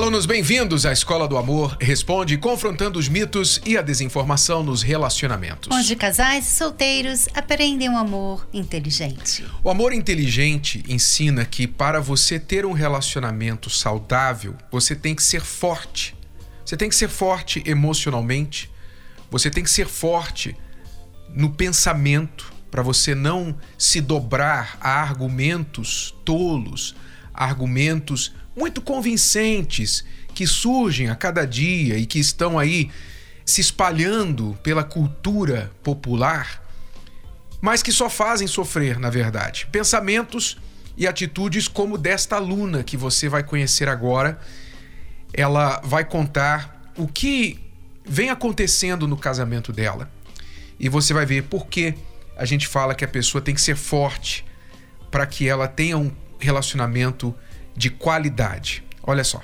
Alunos, bem-vindos à Escola do Amor Responde, confrontando os mitos e a desinformação nos relacionamentos. Onde casais e solteiros aprendem um amor inteligente. O amor inteligente ensina que para você ter um relacionamento saudável, você tem que ser forte. Você tem que ser forte emocionalmente, você tem que ser forte no pensamento, para você não se dobrar a argumentos tolos, argumentos muito convincentes que surgem a cada dia e que estão aí se espalhando pela cultura popular, mas que só fazem sofrer, na verdade. Pensamentos e atitudes como desta aluna que você vai conhecer agora. Ela vai contar o que vem acontecendo no casamento dela. E você vai ver por que a gente fala que a pessoa tem que ser forte para que ela tenha um relacionamento de qualidade. Olha só.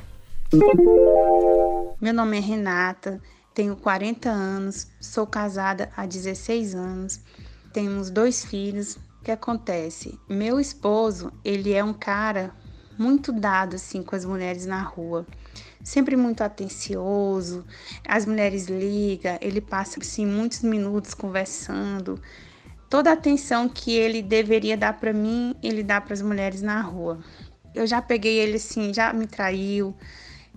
Meu nome é Renata, tenho 40 anos, sou casada há 16 anos, temos dois filhos. O que acontece? Meu esposo, ele é um cara muito dado assim com as mulheres na rua. Sempre muito atencioso. As mulheres ligam, ele passa assim muitos minutos conversando. Toda a atenção que ele deveria dar para mim, ele dá para as mulheres na rua eu já peguei ele assim, já me traiu,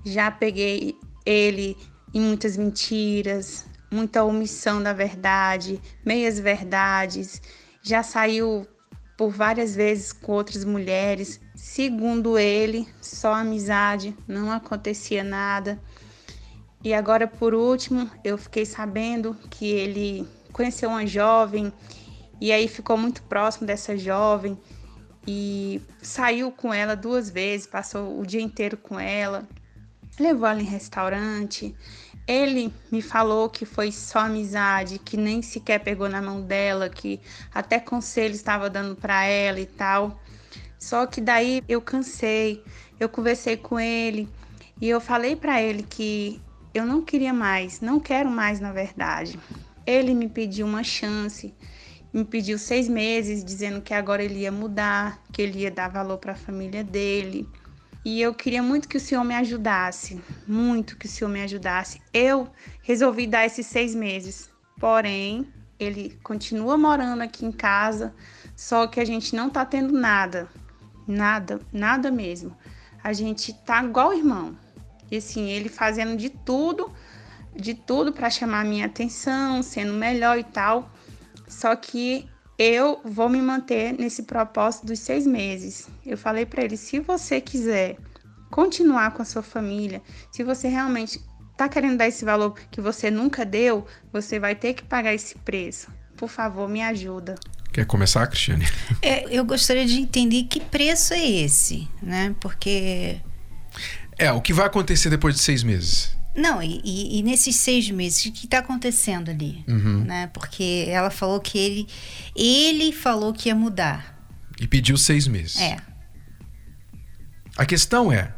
já peguei ele em muitas mentiras, muita omissão da verdade, meias verdades, já saiu por várias vezes com outras mulheres. Segundo ele, só amizade, não acontecia nada. E agora, por último, eu fiquei sabendo que ele conheceu uma jovem e aí ficou muito próximo dessa jovem e saiu com ela duas vezes, passou o dia inteiro com ela, levou ela em restaurante. Ele me falou que foi só amizade, que nem sequer pegou na mão dela, que até conselho estava dando para ela e tal. Só que daí eu cansei, eu conversei com ele e eu falei para ele que eu não queria mais, não quero mais na verdade. Ele me pediu uma chance me pediu seis meses, dizendo que agora ele ia mudar, que ele ia dar valor para a família dele. E eu queria muito que o Senhor me ajudasse, muito que o Senhor me ajudasse. Eu resolvi dar esses seis meses, porém, ele continua morando aqui em casa, só que a gente não tá tendo nada, nada, nada mesmo. A gente tá igual irmão. E assim, ele fazendo de tudo, de tudo para chamar minha atenção, sendo melhor e tal. Só que eu vou me manter nesse propósito dos seis meses. Eu falei para ele: se você quiser continuar com a sua família, se você realmente está querendo dar esse valor que você nunca deu, você vai ter que pagar esse preço. Por favor, me ajuda. Quer começar, Cristiane? É, eu gostaria de entender que preço é esse, né? Porque. É, o que vai acontecer depois de seis meses? Não, e, e, e, nesses seis meses, o que está acontecendo ali? Uhum. Né? Porque ela falou que ele, ele falou que ia mudar. E pediu seis meses. É. A questão é,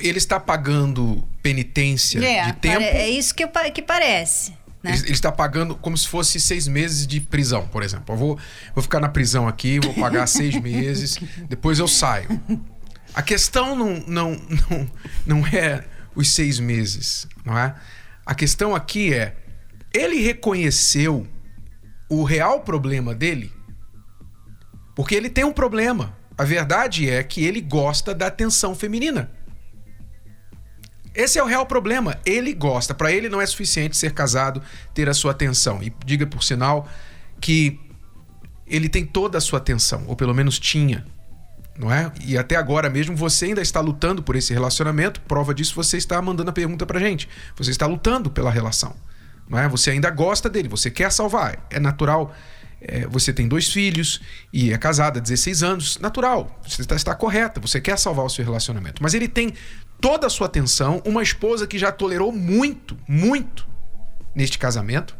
ele está pagando penitência é, de tempo? É isso que, que parece. Né? Ele, ele, está pagando como se fosse seis meses de prisão, por exemplo. Eu vou, vou ficar na prisão aqui, vou pagar seis meses, depois eu saio. A questão não, não, não, não é os seis meses, não é? A questão aqui é: ele reconheceu o real problema dele? Porque ele tem um problema. A verdade é que ele gosta da atenção feminina. Esse é o real problema. Ele gosta. Para ele não é suficiente ser casado, ter a sua atenção. E diga por sinal que ele tem toda a sua atenção, ou pelo menos tinha não é? E até agora mesmo você ainda está lutando por esse relacionamento. Prova disso você está mandando a pergunta pra gente. Você está lutando pela relação, não é? Você ainda gosta dele, você quer salvar. É natural. É, você tem dois filhos e é casada há 16 anos, natural. Você está, está correta, você quer salvar o seu relacionamento. Mas ele tem toda a sua atenção, uma esposa que já tolerou muito, muito neste casamento.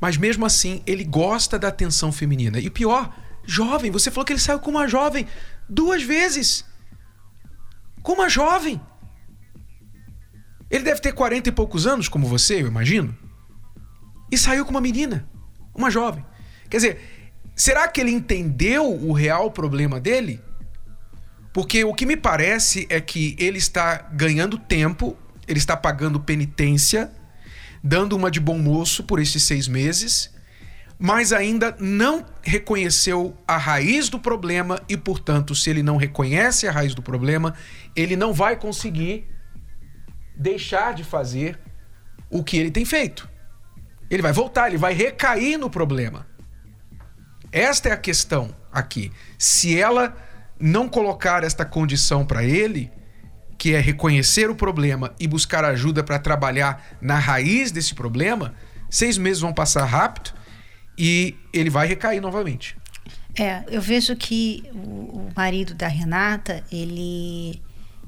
Mas mesmo assim, ele gosta da atenção feminina. E o pior, Jovem, você falou que ele saiu com uma jovem duas vezes. com uma jovem. Ele deve ter 40 e poucos anos, como você, eu imagino. E saiu com uma menina, uma jovem. Quer dizer, será que ele entendeu o real problema dele? Porque o que me parece é que ele está ganhando tempo, ele está pagando penitência, dando uma de bom moço por esses seis meses, mas ainda não reconheceu a raiz do problema e, portanto, se ele não reconhece a raiz do problema, ele não vai conseguir deixar de fazer o que ele tem feito. Ele vai voltar, ele vai recair no problema. Esta é a questão aqui. Se ela não colocar esta condição para ele, que é reconhecer o problema e buscar ajuda para trabalhar na raiz desse problema, seis meses vão passar rápido e ele vai recair novamente. É, eu vejo que o, marido da Renata, ele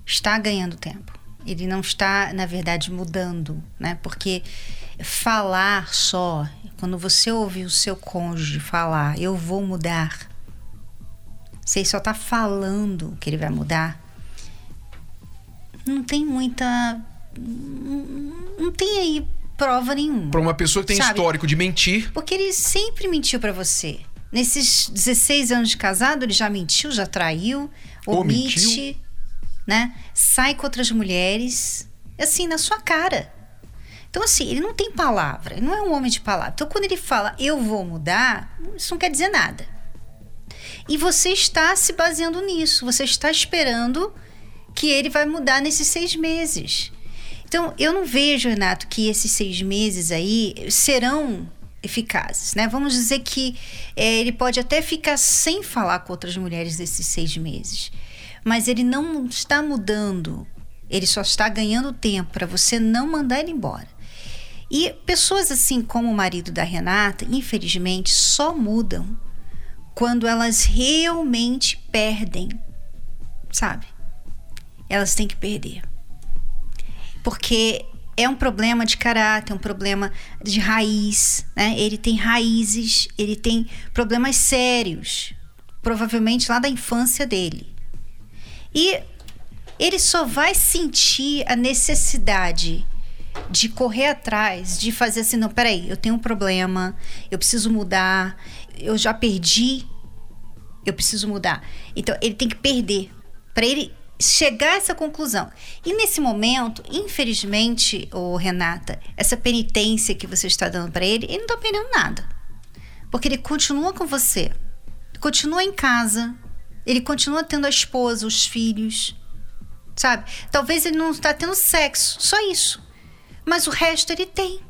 está ganhando tempo. Ele não está, na verdade, mudando, né? Porque falar só, quando você ouve o seu cônjuge falar, eu vou mudar, você só está falando que ele vai mudar, não tem muita. Não tem aí prova nenhuma. Para uma pessoa que tem sabe? histórico de mentir. Porque ele sempre mentiu para você. Nesses 16 anos de casado, ele já mentiu, já traiu, omite, né? Sai com outras mulheres, assim, na sua cara. Então, assim, ele não tem palavra, ele não é um homem de palavra. Então, quando ele fala eu vou mudar, isso não quer dizer nada. E você está se baseando nisso, você está esperando que ele vai mudar nesses seis meses. Então, eu não vejo, Renato, que esses seis meses aí serão eficazes, né? Vamos dizer que é, ele pode até ficar sem falar com outras mulheres nesses seis meses, mas ele não está mudando, ele só está ganhando tempo para você não mandar ele embora. E pessoas assim como o marido da Renata, infelizmente, só mudam quando elas realmente perdem, sabe? elas têm que perder. Porque é um problema de caráter, um problema de raiz, né? Ele tem raízes, ele tem problemas sérios, provavelmente lá da infância dele. E ele só vai sentir a necessidade de correr atrás, de fazer assim, não, peraí, eu tenho um problema, eu preciso mudar, eu já perdi, eu preciso mudar. Então ele tem que perder para ele chegar a essa conclusão. E nesse momento, infelizmente, o Renata, essa penitência que você está dando para ele, ele não está perdendo nada. Porque ele continua com você, continua em casa, ele continua tendo a esposa, os filhos, sabe? Talvez ele não está tendo sexo, só isso. Mas o resto ele tem.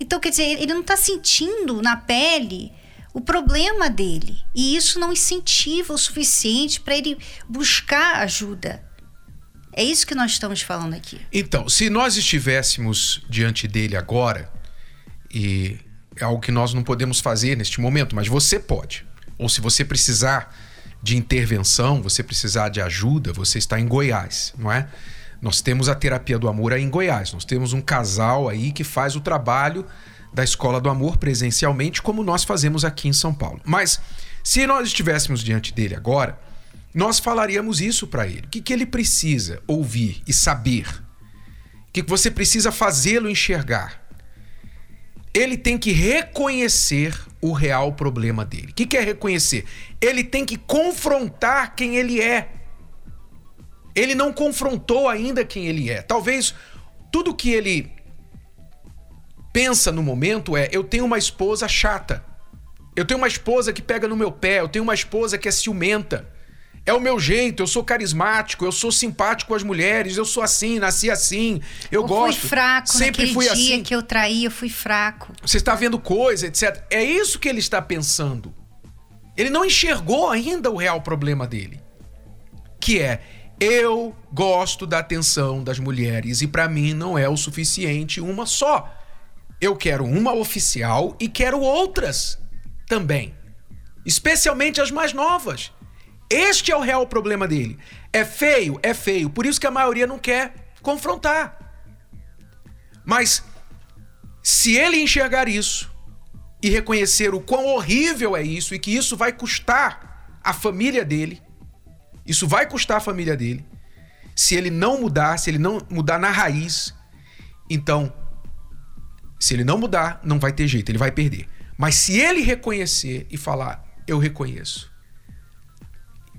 Então, quer dizer, ele não está sentindo na pele o problema dele. E isso não incentiva o suficiente para ele buscar ajuda. É isso que nós estamos falando aqui. Então, se nós estivéssemos diante dele agora, e é algo que nós não podemos fazer neste momento, mas você pode. Ou se você precisar de intervenção, você precisar de ajuda, você está em Goiás, não é? Nós temos a terapia do amor aí em Goiás. Nós temos um casal aí que faz o trabalho da Escola do Amor presencialmente, como nós fazemos aqui em São Paulo. Mas se nós estivéssemos diante dele agora, nós falaríamos isso para ele. O que, que ele precisa ouvir e saber? O que, que você precisa fazê-lo enxergar? Ele tem que reconhecer o real problema dele. O que, que é reconhecer? Ele tem que confrontar quem ele é. Ele não confrontou ainda quem ele é. Talvez tudo que ele pensa no momento é: eu tenho uma esposa chata. Eu tenho uma esposa que pega no meu pé, eu tenho uma esposa que é ciumenta. É o meu jeito, eu sou carismático, eu sou simpático com as mulheres, eu sou assim, nasci assim, eu, eu gosto. fui fraco sempre fui dia assim. que eu traí, eu fui fraco. Você está vendo coisa, etc. É isso que ele está pensando. Ele não enxergou ainda o real problema dele, que é eu gosto da atenção das mulheres e para mim não é o suficiente uma só. Eu quero uma oficial e quero outras também. Especialmente as mais novas. Este é o real problema dele. É feio? É feio. Por isso que a maioria não quer confrontar. Mas se ele enxergar isso e reconhecer o quão horrível é isso e que isso vai custar a família dele, Isso vai custar a família dele. Se ele não mudar, se ele não mudar na raiz, então, se ele não mudar, não vai ter jeito, ele vai perder. Mas se ele reconhecer e falar, eu reconheço,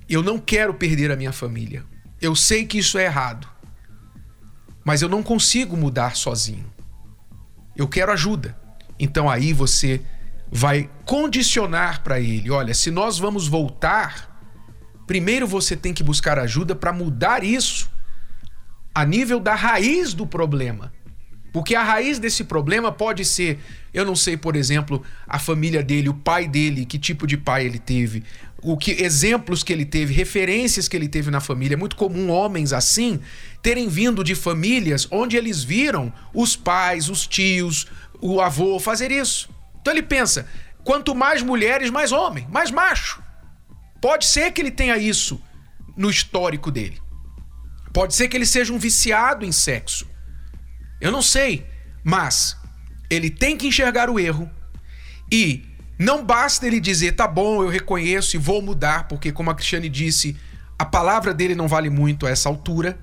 eu não quero perder a minha família, eu sei que isso é errado, mas eu não consigo mudar sozinho. Eu quero ajuda. Então aí você vai condicionar para ele: olha, se nós vamos voltar, primeiro você tem que buscar ajuda para mudar isso a nível da raiz do problema. Porque a raiz desse problema pode ser, eu não sei, por exemplo, a família dele, o pai dele, que tipo de pai ele teve, o que exemplos que ele teve, referências que ele teve na família. É muito comum homens assim terem vindo de famílias onde eles viram os pais, os tios, o avô fazer isso. Então ele pensa: quanto mais mulheres, mais homem, mais macho. Pode ser que ele tenha isso no histórico dele. Pode ser que ele seja um viciado em sexo. Eu não sei, mas ele tem que enxergar o erro e não basta ele dizer, tá bom, eu reconheço e vou mudar, porque, como a Cristiane disse, a palavra dele não vale muito a essa altura.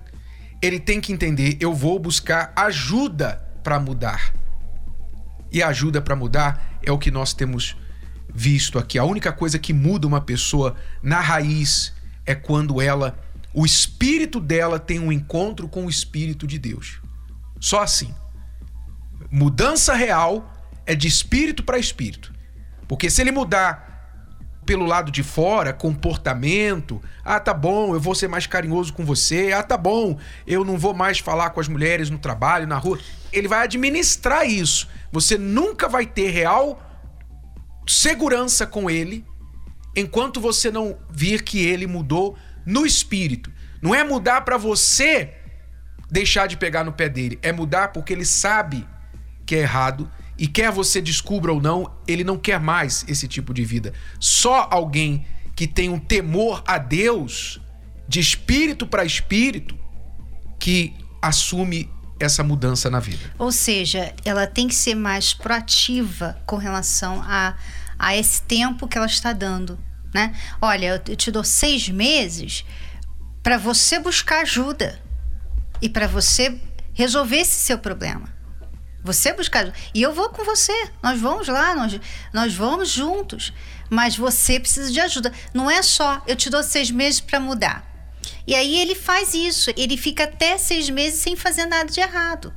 Ele tem que entender, eu vou buscar ajuda para mudar. E a ajuda para mudar é o que nós temos visto aqui. A única coisa que muda uma pessoa na raiz é quando ela, o espírito dela tem um encontro com o espírito de Deus. Só assim. Mudança real é de espírito para espírito. Porque se ele mudar pelo lado de fora, comportamento, ah, tá bom, eu vou ser mais carinhoso com você, ah, tá bom, eu não vou mais falar com as mulheres no trabalho, na rua. Ele vai administrar isso. Você nunca vai ter real segurança com ele enquanto você não vir que ele mudou no espírito. Não é mudar para você deixar de pegar no pé dele. É mudar porque ele sabe que é errado e quer você descubra ou não, ele não quer mais esse tipo de vida. Só alguém que tem um temor a Deus, de espírito para espírito, que assume essa mudança na vida. Ou seja, ela tem que ser mais proativa com relação a, a esse tempo que ela está dando. Né? Olha, eu te dou seis meses para você buscar ajuda e para você resolver esse seu problema. Você buscar. E eu vou com você. Nós vamos lá, nós, nós vamos juntos. Mas você precisa de ajuda. Não é só eu te dou seis meses para mudar. E aí ele faz isso. Ele fica até seis meses sem fazer nada de errado.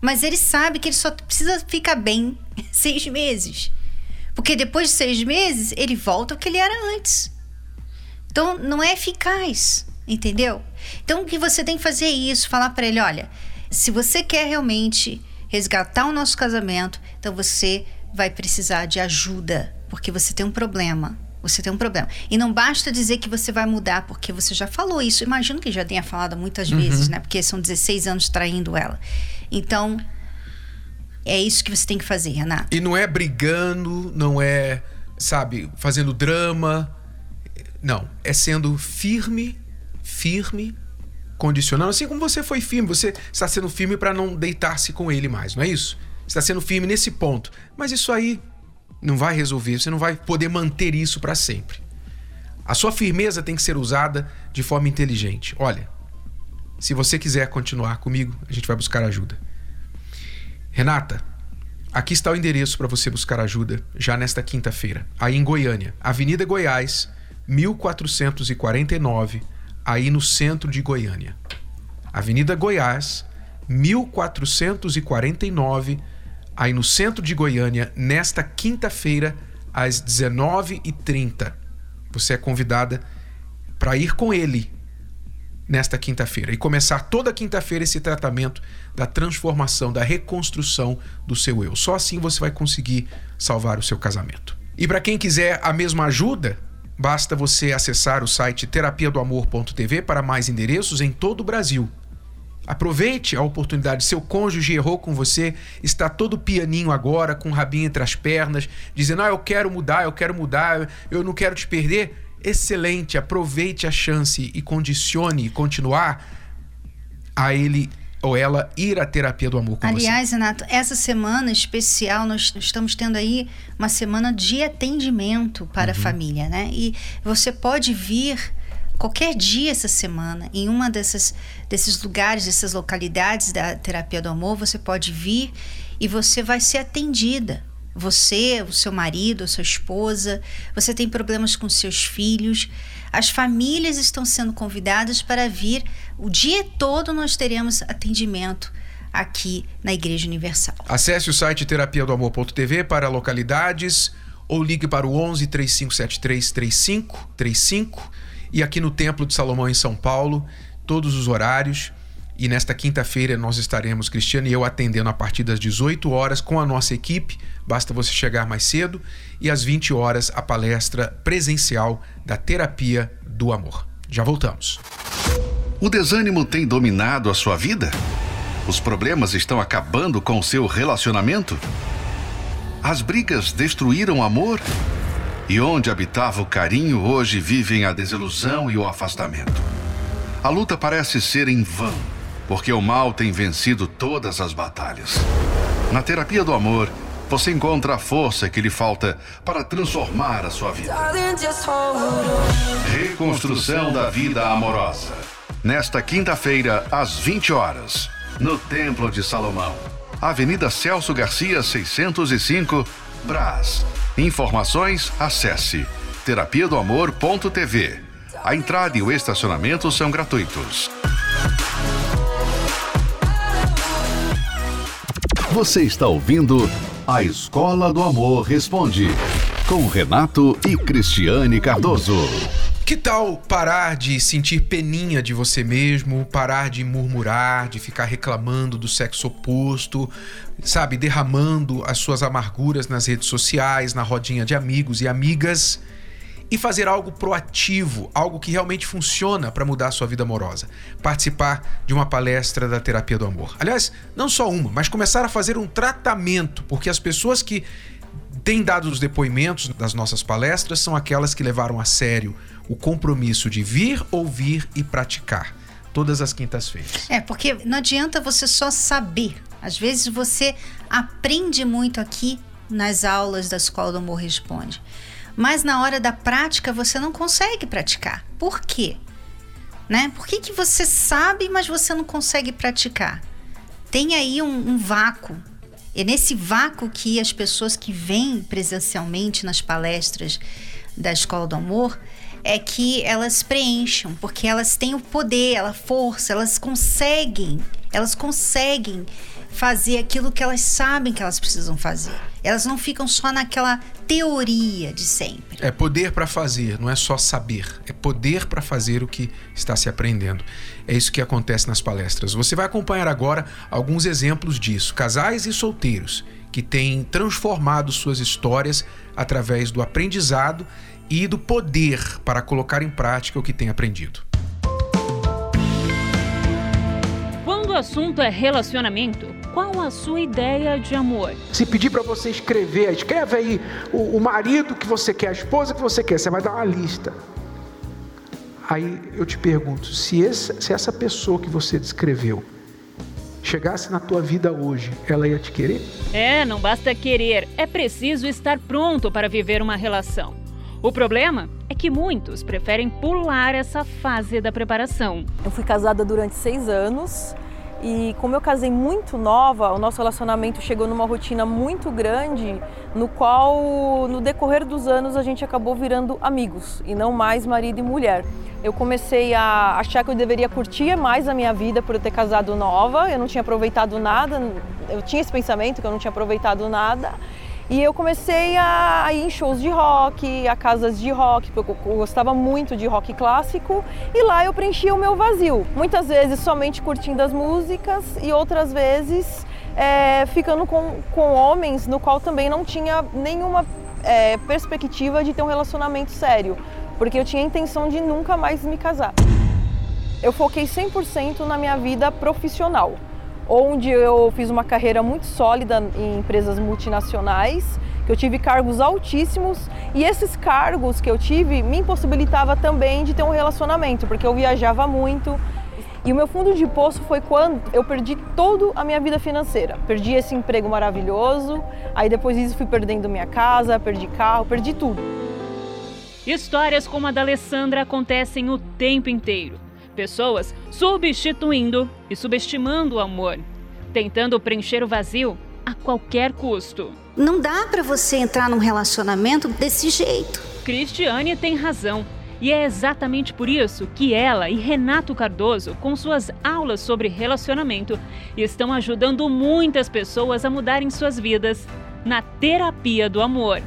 Mas ele sabe que ele só precisa ficar bem seis meses. Porque depois de seis meses, ele volta ao que ele era antes. Então, não é eficaz. Entendeu? Então o que você tem que fazer é isso, falar para ele, olha, se você quer realmente resgatar o nosso casamento, então você vai precisar de ajuda, porque você tem um problema. Você tem um problema. E não basta dizer que você vai mudar, porque você já falou isso. Imagino que já tenha falado muitas uhum. vezes, né? Porque são 16 anos traindo ela. Então, é isso que você tem que fazer, Renato. E não é brigando, não é, sabe, fazendo drama. Não. É sendo firme firme, condicionando, assim como você foi firme, você está sendo firme para não deitar-se com ele mais, não é isso? Está sendo firme nesse ponto. Mas isso aí não vai resolver, você não vai poder manter isso para sempre. A sua firmeza tem que ser usada de forma inteligente. Olha, se você quiser continuar comigo, a gente vai buscar ajuda. Renata, aqui está o endereço para você buscar ajuda já nesta quinta-feira, aí em Goiânia, Avenida Goiás, 1449 aí no centro de Goiânia. Avenida Goiás, 1449, aí no centro de Goiânia, nesta quinta-feira, às 19h30. Você é convidada para ir com ele nesta quinta-feira e começar toda quinta-feira esse tratamento da transformação, da reconstrução do seu eu. Só assim você vai conseguir salvar o seu casamento. E para quem quiser a mesma ajuda, Basta você acessar o site terapia do amor.tv para mais endereços em todo o Brasil. Aproveite a oportunidade. Seu cônjuge errou com você, está todo pianinho agora, com o rabinho entre as pernas, dizendo: Ah, eu quero mudar, eu quero mudar, eu não quero te perder. Excelente, aproveite a chance e condicione continuar a ele ou ela ir à terapia do amor com Aliás, você. Renato, essa semana especial nós estamos tendo aí uma semana de atendimento para uhum. a família, né? E você pode vir qualquer dia essa semana, em uma dessas, desses lugares, dessas localidades da terapia do amor, você pode vir e você vai ser atendida. Você, o seu marido, a sua esposa, você tem problemas com seus filhos. As famílias estão sendo convidadas para vir. O dia todo nós teremos atendimento aqui na Igreja Universal. Acesse o site terapia do amor.tv para localidades ou ligue para o 11 3573 3535 e aqui no Templo de Salomão em São Paulo, todos os horários. E nesta quinta-feira nós estaremos, Cristiano e eu, atendendo a partir das 18 horas com a nossa equipe. Basta você chegar mais cedo. E às 20 horas, a palestra presencial da Terapia do Amor. Já voltamos. O desânimo tem dominado a sua vida? Os problemas estão acabando com o seu relacionamento? As brigas destruíram o amor? E onde habitava o carinho, hoje vivem a desilusão e o afastamento. A luta parece ser em vão, porque o mal tem vencido todas as batalhas. Na terapia do amor, você encontra a força que lhe falta para transformar a sua vida. Reconstrução da vida amorosa. Nesta quinta-feira, às 20 horas no Templo de Salomão. Avenida Celso Garcia, 605, Brás. Informações, acesse terapia do amor.tv. A entrada e o estacionamento são gratuitos. Você está ouvindo A Escola do Amor Responde, com Renato e Cristiane Cardoso. Que tal parar de sentir peninha de você mesmo, parar de murmurar, de ficar reclamando do sexo oposto, sabe, derramando as suas amarguras nas redes sociais, na rodinha de amigos e amigas e fazer algo proativo, algo que realmente funciona para mudar a sua vida amorosa. Participar de uma palestra da terapia do amor. Aliás, não só uma, mas começar a fazer um tratamento, porque as pessoas que têm dado os depoimentos das nossas palestras são aquelas que levaram a sério o compromisso de vir, ouvir e praticar. Todas as quintas-feiras. É, porque não adianta você só saber. Às vezes você aprende muito aqui nas aulas da Escola do Amor Responde. Mas na hora da prática você não consegue praticar. Por quê? Né? Por que, que você sabe, mas você não consegue praticar? Tem aí um, um vácuo. É nesse vácuo que as pessoas que vêm presencialmente nas palestras da Escola do Amor, é que elas preencham, porque elas têm o poder, a força, elas conseguem, elas conseguem fazer aquilo que elas sabem que elas precisam fazer. Elas não ficam só naquela teoria de sempre. É poder para fazer, não é só saber. É poder para fazer o que está se aprendendo. É isso que acontece nas palestras. Você vai acompanhar agora alguns exemplos disso. Casais e solteiros que têm transformado suas histórias através do aprendizado e do poder para colocar em prática o que tem aprendido. Quando o assunto é relacionamento, qual a sua ideia de amor? Se pedir para você escrever, escreve aí o, o, marido que você quer, a esposa que você quer, você vai dar uma lista. Aí eu te pergunto, se essa, se essa pessoa que você descreveu chegasse na tua vida hoje, ela ia te querer? É, não basta querer, é preciso estar pronto para viver uma relação. O problema é que muitos preferem pular essa fase da preparação. Eu fui casada durante seis anos e como eu casei muito nova, o nosso relacionamento chegou numa rotina muito grande, no qual, no decorrer dos anos, a gente acabou virando amigos e não mais marido e mulher. Eu comecei a achar que eu deveria curtir mais a minha vida por eu ter casado nova, eu não tinha aproveitado nada, eu tinha esse pensamento que eu não tinha aproveitado nada. E eu comecei a, ir em shows de rock, a casas de rock, porque eu gostava muito de rock clássico, e lá eu preenchia o meu vazio. Muitas vezes somente curtindo as músicas e outras vezes é, ficando com, com homens no qual também não tinha nenhuma é, perspectiva de ter um relacionamento sério, porque eu tinha a intenção de nunca mais me casar. Eu foquei 100% na minha vida profissional onde eu fiz uma carreira muito sólida em empresas multinacionais, que eu tive cargos altíssimos e esses cargos que eu tive me impossibilitava também de ter um relacionamento, porque eu viajava muito. E o meu fundo de poço foi quando eu perdi toda a minha vida financeira. Perdi esse emprego maravilhoso, aí depois disso fui perdendo minha casa, perdi carro, perdi tudo. Histórias como a da Alessandra acontecem o tempo inteiro. Pessoas substituindo e subestimando o amor, tentando preencher o vazio a qualquer custo. Não dá para você entrar num relacionamento desse jeito. Cristiane tem razão. E é exatamente por isso que ela e Renato Cardoso, com suas aulas sobre relacionamento, estão ajudando muitas pessoas a mudarem suas vidas na terapia do amor.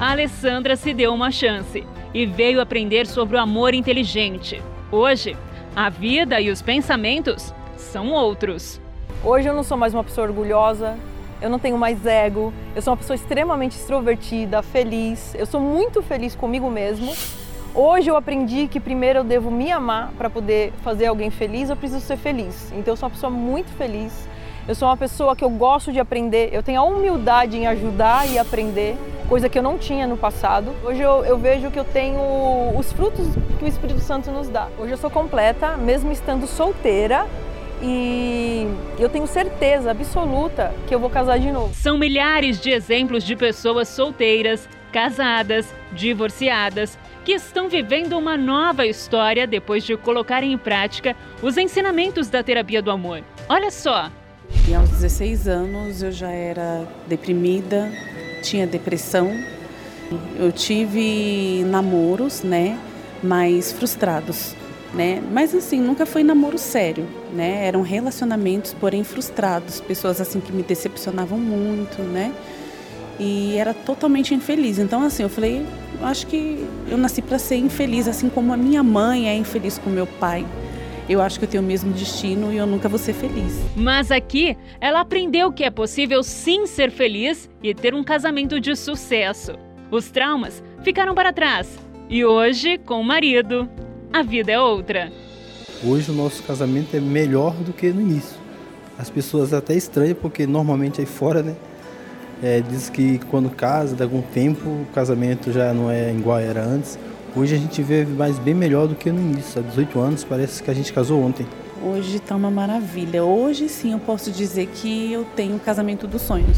A Alessandra se deu uma chance e veio aprender sobre o amor inteligente. Hoje, a vida e os pensamentos são outros. Hoje eu não sou mais uma pessoa orgulhosa, eu não tenho mais ego, eu sou uma pessoa extremamente extrovertida, feliz, eu sou muito feliz comigo mesmo. Hoje eu aprendi que primeiro eu devo me amar para poder fazer alguém feliz, eu preciso ser feliz. Então eu sou uma pessoa muito feliz. Eu sou uma pessoa que eu gosto de aprender, eu tenho a humildade em ajudar e aprender, coisa que eu não tinha no passado. Hoje eu, eu vejo que eu tenho os frutos que o Espírito Santo nos dá. Hoje eu sou completa, mesmo estando solteira, e eu tenho certeza absoluta que eu vou casar de novo. São milhares de exemplos de pessoas solteiras, casadas, divorciadas, que estão vivendo uma nova história depois de colocarem em prática os ensinamentos da terapia do amor. Olha só, e aos 16 anos eu já era deprimida, tinha depressão. Eu tive namoros, né, mais frustrados, né? Mas assim, nunca foi namoro sério, né? Eram relacionamentos, porém frustrados, pessoas assim que me decepcionavam muito, né? E era totalmente infeliz. Então assim, eu falei, acho que eu nasci para ser infeliz, assim como a minha mãe é infeliz com meu pai eu acho que eu tenho o mesmo destino e eu nunca vou ser feliz. Mas aqui, ela aprendeu que é possível sim ser feliz e ter um casamento de sucesso. Os traumas ficaram para trás e hoje, com o marido, a vida é outra. Hoje o nosso casamento é melhor do que no início. As pessoas até estranham porque normalmente aí fora, né? É, diz que quando casa, de algum tempo, o casamento já não é igual era antes. Hoje a gente vê mais bem melhor do que no início. Há 18 anos parece que a gente casou ontem. Hoje está uma maravilha. Hoje sim eu posso dizer que eu tenho o casamento dos sonhos.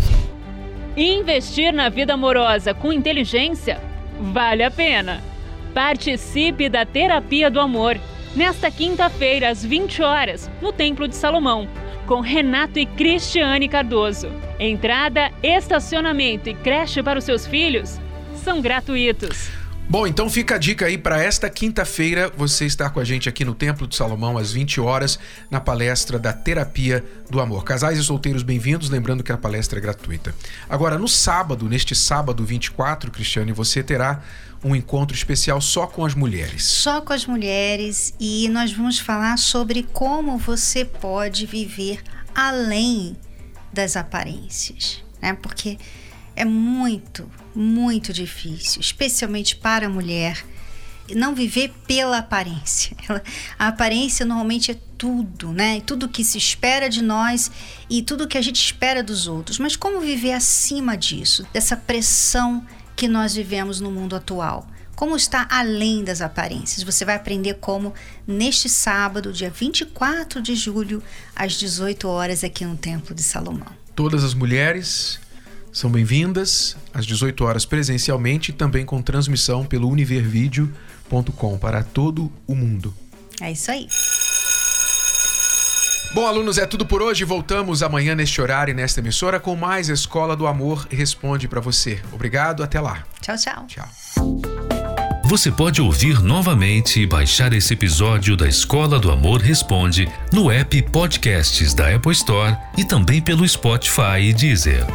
Investir na vida amorosa com inteligência vale a pena. Participe da Terapia do Amor nesta quinta-feira às 20 horas no Templo de Salomão com Renato e Cristiane Cardoso. Entrada, estacionamento e creche para os seus filhos são gratuitos. Bom, então fica a dica aí para esta quinta-feira você estar com a gente aqui no Templo de Salomão às 20 horas na palestra da Terapia do Amor. Casais e solteiros bem-vindos, lembrando que a palestra é gratuita. Agora, no sábado, neste sábado 24, Cristiane, você terá um encontro especial só com as mulheres. Só com as mulheres e nós vamos falar sobre como você pode viver além das aparências, né? Porque é muito, muito difícil, especialmente para a mulher, não viver pela aparência. Ela, a aparência normalmente é tudo, né? Tudo que se espera de nós e tudo que a gente espera dos outros. Mas como viver acima disso, dessa pressão que nós vivemos no mundo atual? Como está além das aparências? Você vai aprender como neste sábado, dia 24 de julho, às 18 horas, aqui no Templo de Salomão. Todas as mulheres são bem-vindas às 18 horas presencialmente e também com transmissão pelo univervideo.com para todo o mundo. É isso aí. Bom, alunos, é tudo por hoje. Voltamos amanhã neste horário e nesta emissora com mais Escola do Amor Responde para você. Obrigado, até lá. Tchau, tchau. Tchau. Você pode ouvir novamente e baixar esse episódio da Escola do Amor Responde no app Podcasts da Apple Store e também pelo Spotify e Deezer.